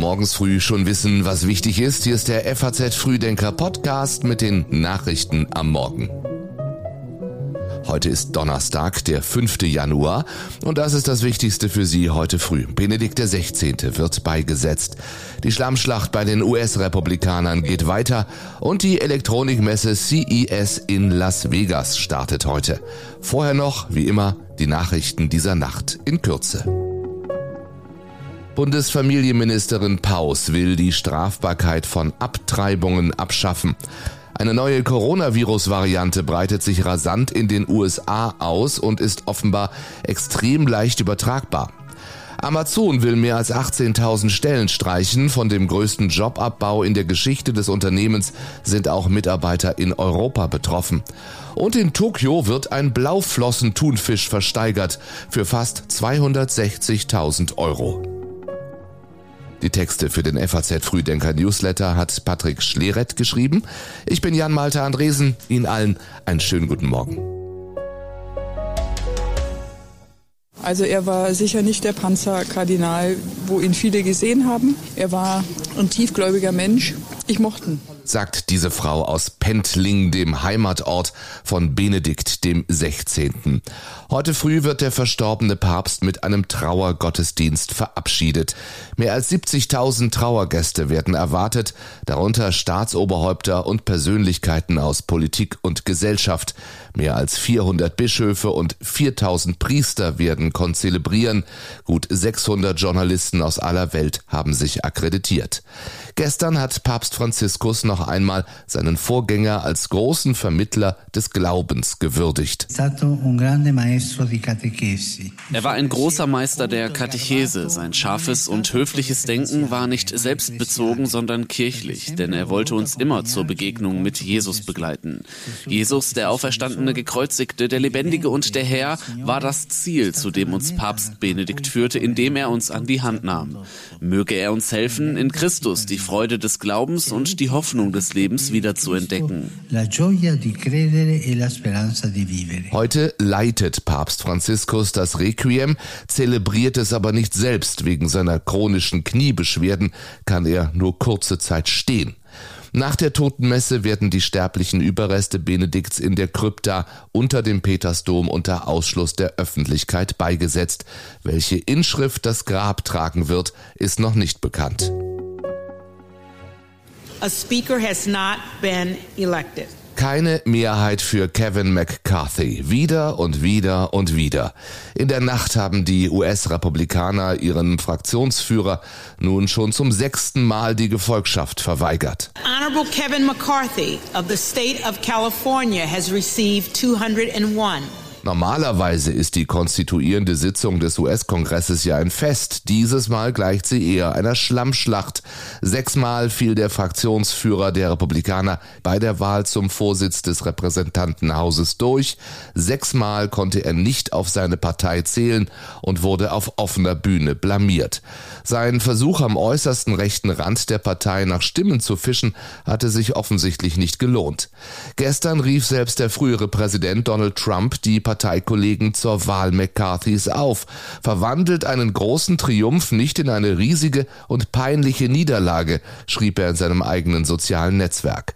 morgens früh schon wissen, was wichtig ist, hier ist der FAZ Frühdenker Podcast mit den Nachrichten am Morgen. Heute ist Donnerstag, der 5. Januar und das ist das Wichtigste für Sie heute früh. Benedikt XVI. wird beigesetzt. Die Schlammschlacht bei den US-Republikanern geht weiter und die Elektronikmesse CES in Las Vegas startet heute. Vorher noch, wie immer, die Nachrichten dieser Nacht in Kürze. Bundesfamilienministerin Paus will die Strafbarkeit von Abtreibungen abschaffen. Eine neue Coronavirus-Variante breitet sich rasant in den USA aus und ist offenbar extrem leicht übertragbar. Amazon will mehr als 18.000 Stellen streichen. Von dem größten Jobabbau in der Geschichte des Unternehmens sind auch Mitarbeiter in Europa betroffen. Und in Tokio wird ein Blauflossen-Thunfisch versteigert für fast 260.000 Euro. Die Texte für den FAZ Frühdenker Newsletter hat Patrick Schleret geschrieben. Ich bin Jan Malte Andresen. Ihnen allen einen schönen guten Morgen. Also er war sicher nicht der Panzerkardinal, wo ihn viele gesehen haben. Er war ein tiefgläubiger Mensch. Ich mochte ihn sagt diese Frau aus Pentling, dem Heimatort von Benedikt dem 16. Heute früh wird der verstorbene Papst mit einem Trauergottesdienst verabschiedet. Mehr als 70.000 Trauergäste werden erwartet, darunter Staatsoberhäupter und Persönlichkeiten aus Politik und Gesellschaft. Mehr als 400 Bischöfe und 4000 Priester werden konzelebrieren. Gut 600 Journalisten aus aller Welt haben sich akkreditiert. Gestern hat Papst Franziskus noch einmal seinen Vorgänger als großen Vermittler des Glaubens gewürdigt. Er war ein großer Meister der Katechese. Sein scharfes und höfliches Denken war nicht selbstbezogen, sondern kirchlich, denn er wollte uns immer zur Begegnung mit Jesus begleiten. Jesus, der auferstandene Gekreuzigte, der Lebendige und der Herr, war das Ziel, zu dem uns Papst Benedikt führte, indem er uns an die Hand nahm. Möge er uns helfen, in Christus die Freude des Glaubens und die Hoffnung des Lebens wieder zu entdecken. E Heute leitet Papst Franziskus das Requiem, zelebriert es aber nicht selbst. Wegen seiner chronischen Kniebeschwerden kann er nur kurze Zeit stehen. Nach der Totenmesse werden die sterblichen Überreste Benedikts in der Krypta unter dem Petersdom unter Ausschluss der Öffentlichkeit beigesetzt. Welche Inschrift das Grab tragen wird, ist noch nicht bekannt. A speaker has not been elected. Keine Mehrheit für Kevin McCarthy. Wieder und wieder und wieder. In der Nacht haben die US-Republikaner ihren Fraktionsführer nun schon zum sechsten Mal die Gefolgschaft verweigert. Honorable Kevin McCarthy of the state of California has received 201 Normalerweise ist die konstituierende Sitzung des US-Kongresses ja ein Fest. Dieses Mal gleicht sie eher einer Schlammschlacht. Sechsmal fiel der Fraktionsführer der Republikaner bei der Wahl zum Vorsitz des Repräsentantenhauses durch. Sechsmal konnte er nicht auf seine Partei zählen und wurde auf offener Bühne blamiert. Sein Versuch am äußersten rechten Rand der Partei nach Stimmen zu fischen hatte sich offensichtlich nicht gelohnt. Gestern rief selbst der frühere Präsident Donald Trump die Parteikollegen zur Wahl McCarthys auf, verwandelt einen großen Triumph nicht in eine riesige und peinliche Niederlage, schrieb er in seinem eigenen sozialen Netzwerk.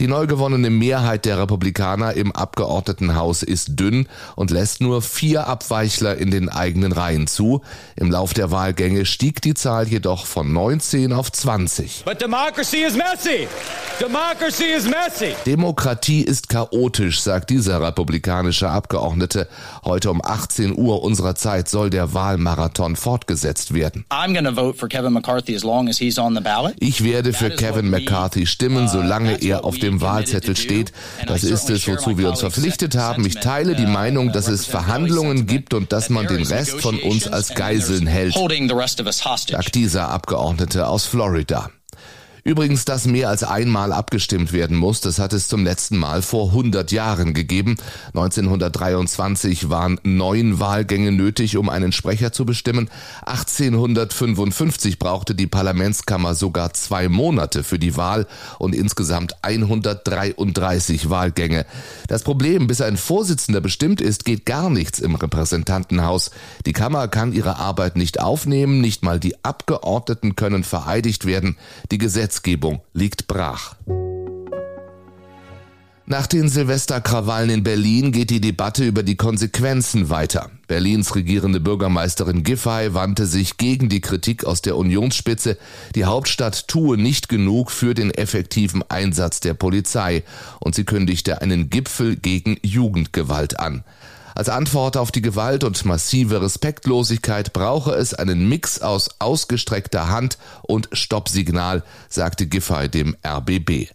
Die neu gewonnene Mehrheit der Republikaner im Abgeordnetenhaus ist dünn und lässt nur vier Abweichler in den eigenen Reihen zu. Im Lauf der Wahlgänge stieg die Zahl jedoch von 19 auf 20. But democracy is messy. Democracy is messy. Demokratie ist chaotisch, sagt dieser republikanische Abgeordnete. Heute um 18 Uhr unserer Zeit soll der Wahlmarathon fortgesetzt werden. Ich werde für Kevin McCarthy stimmen, solange er auf dem Wahlzettel steht. Das ist es, wozu wir uns verpflichtet haben. Ich teile die Meinung, dass es Verhandlungen gibt und dass man den Rest von uns als Geiseln hält, sagt dieser Abgeordnete aus Florida. Übrigens, dass mehr als einmal abgestimmt werden muss, das hat es zum letzten Mal vor 100 Jahren gegeben. 1923 waren neun Wahlgänge nötig, um einen Sprecher zu bestimmen. 1855 brauchte die Parlamentskammer sogar zwei Monate für die Wahl und insgesamt 133 Wahlgänge. Das Problem, bis ein Vorsitzender bestimmt ist, geht gar nichts im Repräsentantenhaus. Die Kammer kann ihre Arbeit nicht aufnehmen, nicht mal die Abgeordneten können vereidigt werden. Die Gesetze Gesetzgebung liegt brach. Nach den Silvesterkrawallen in Berlin geht die Debatte über die Konsequenzen weiter. Berlins regierende Bürgermeisterin Giffey wandte sich gegen die Kritik aus der Unionsspitze, die Hauptstadt tue nicht genug für den effektiven Einsatz der Polizei und sie kündigte einen Gipfel gegen Jugendgewalt an. Als Antwort auf die Gewalt und massive Respektlosigkeit brauche es einen Mix aus ausgestreckter Hand und Stoppsignal, sagte Giffey dem RBB.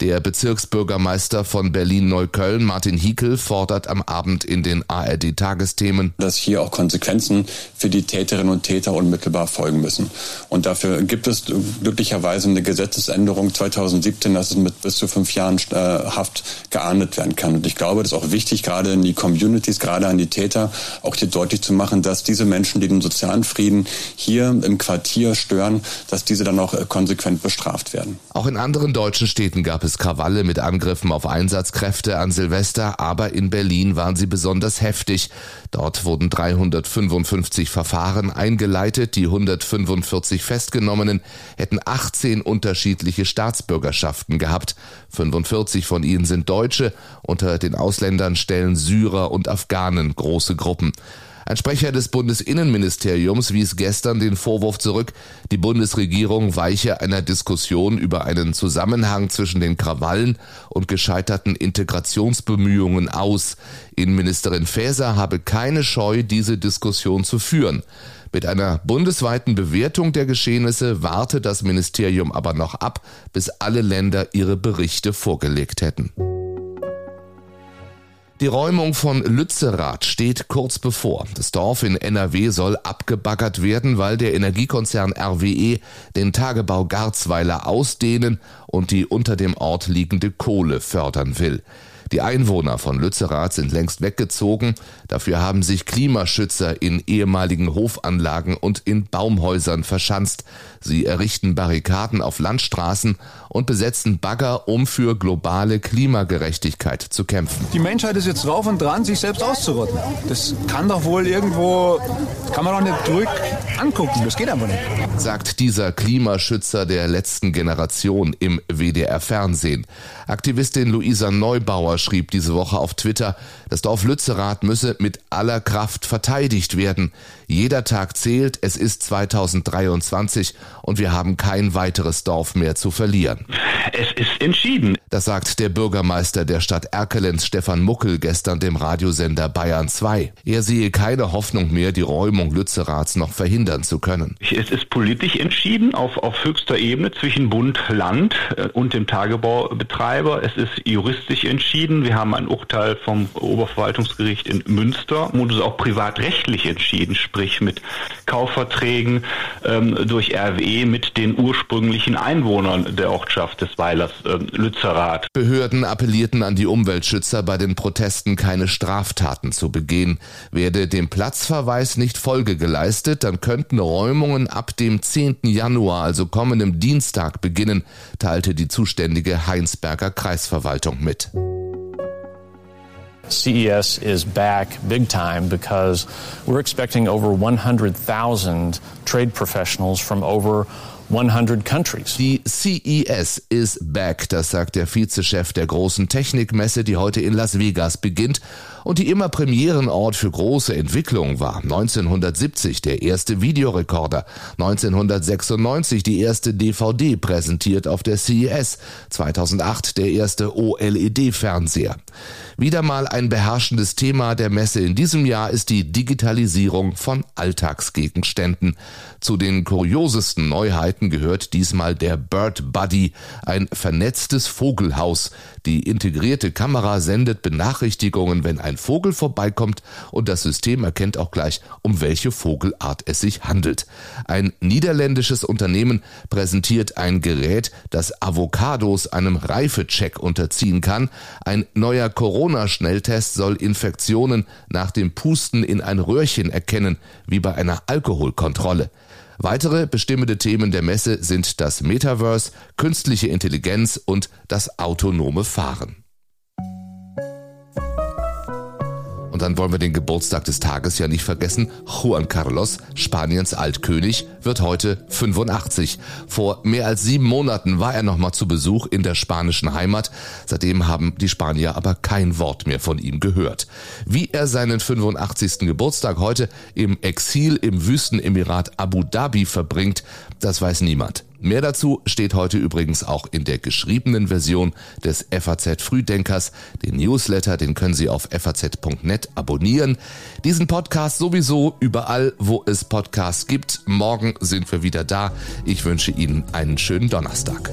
Der Bezirksbürgermeister von Berlin-Neukölln, Martin Hiekel, fordert am Abend in den ARD-Tagesthemen, dass hier auch Konsequenzen für die Täterinnen und Täter unmittelbar folgen müssen. Und dafür gibt es glücklicherweise eine Gesetzesänderung 2017, dass es mit bis zu fünf Jahren äh, Haft geahndet werden kann. Und ich glaube, das ist auch wichtig, gerade in die Communities, gerade an die Täter, auch hier deutlich zu machen, dass diese Menschen, die den sozialen Frieden hier im Quartier stören, dass diese dann auch äh, konsequent bestraft werden. Auch in anderen deutschen Städten gab es es Krawalle mit Angriffen auf Einsatzkräfte an Silvester, aber in Berlin waren sie besonders heftig. Dort wurden 355 Verfahren eingeleitet, die 145 Festgenommenen hätten 18 unterschiedliche Staatsbürgerschaften gehabt. 45 von ihnen sind Deutsche, unter den Ausländern stellen Syrer und Afghanen große Gruppen. Ein Sprecher des Bundesinnenministeriums wies gestern den Vorwurf zurück, die Bundesregierung weiche einer Diskussion über einen Zusammenhang zwischen den Krawallen und gescheiterten Integrationsbemühungen aus. Innenministerin Faeser habe keine Scheu, diese Diskussion zu führen. Mit einer bundesweiten Bewertung der Geschehnisse warte das Ministerium aber noch ab, bis alle Länder ihre Berichte vorgelegt hätten. Die Räumung von Lützerath steht kurz bevor. Das Dorf in NRW soll abgebaggert werden, weil der Energiekonzern RWE den Tagebau Garzweiler ausdehnen und die unter dem Ort liegende Kohle fördern will. Die Einwohner von Lützerath sind längst weggezogen. Dafür haben sich Klimaschützer in ehemaligen Hofanlagen und in Baumhäusern verschanzt. Sie errichten Barrikaden auf Landstraßen und besetzen Bagger, um für globale Klimagerechtigkeit zu kämpfen. Die Menschheit ist jetzt drauf und dran, sich selbst auszurotten. Das kann doch wohl irgendwo, kann man doch nicht zurück angucken. Das geht einfach nicht. Sagt dieser Klimaschützer der letzten Generation im WDR Fernsehen. Aktivistin Luisa Neubauer schrieb diese Woche auf Twitter, das Dorf Lützerath müsse mit aller Kraft verteidigt werden. Jeder Tag zählt, es ist 2023 und wir haben kein weiteres Dorf mehr zu verlieren. Es ist entschieden. Das sagt der Bürgermeister der Stadt Erkelenz, Stefan Muckel, gestern dem Radiosender Bayern 2. Er sehe keine Hoffnung mehr, die Räumung Lützeraths noch verhindern zu können. Es ist politisch entschieden auf, auf höchster Ebene zwischen Bund, Land äh, und dem Tagebaubetreiber. Es ist juristisch entschieden. Wir haben ein Urteil vom Oberverwaltungsgericht in Münster, wo es auch privatrechtlich entschieden, sprich mit Kaufverträgen ähm, durch RWE mit den ursprünglichen Einwohnern der Ortschaft des Weilers äh, Lützerath. Behörden appellierten an die Umweltschützer, bei den Protesten keine Straftaten zu begehen. Werde dem Platzverweis nicht Folge geleistet, dann könnten Räumungen ab dem 10. Januar, also kommendem Dienstag, beginnen, teilte die zuständige Heinsberger Kreisverwaltung mit. CES is back big time because we're expecting over 100,000 trade professionals from over 100 countries. Die CES is back, das sagt der Vizechef der großen Technikmesse, die heute in Las Vegas beginnt und die immer Premierenort für große Entwicklungen war. 1970 der erste Videorekorder, 1996 die erste DVD präsentiert auf der CES, 2008 der erste OLED-Fernseher. Wieder mal ein beherrschendes Thema der Messe in diesem Jahr ist die Digitalisierung von Alltagsgegenständen. Zu den kuriosesten Neuheiten gehört diesmal der Bird Buddy, ein vernetztes Vogelhaus. Die integrierte Kamera sendet Benachrichtigungen, wenn ein ein Vogel vorbeikommt und das System erkennt auch gleich, um welche Vogelart es sich handelt. Ein niederländisches Unternehmen präsentiert ein Gerät, das Avocados einem Reifecheck unterziehen kann. Ein neuer Corona-Schnelltest soll Infektionen nach dem Pusten in ein Röhrchen erkennen, wie bei einer Alkoholkontrolle. Weitere bestimmende Themen der Messe sind das Metaverse, künstliche Intelligenz und das autonome Fahren. Und dann wollen wir den Geburtstag des Tages ja nicht vergessen. Juan Carlos, Spaniens Altkönig, wird heute 85. Vor mehr als sieben Monaten war er nochmal zu Besuch in der spanischen Heimat. Seitdem haben die Spanier aber kein Wort mehr von ihm gehört. Wie er seinen 85. Geburtstag heute im Exil im Wüstenemirat Abu Dhabi verbringt, das weiß niemand. Mehr dazu steht heute übrigens auch in der geschriebenen Version des FAZ Frühdenkers. Den Newsletter, den können Sie auf faz.net abonnieren. Diesen Podcast sowieso überall, wo es Podcasts gibt. Morgen sind wir wieder da. Ich wünsche Ihnen einen schönen Donnerstag.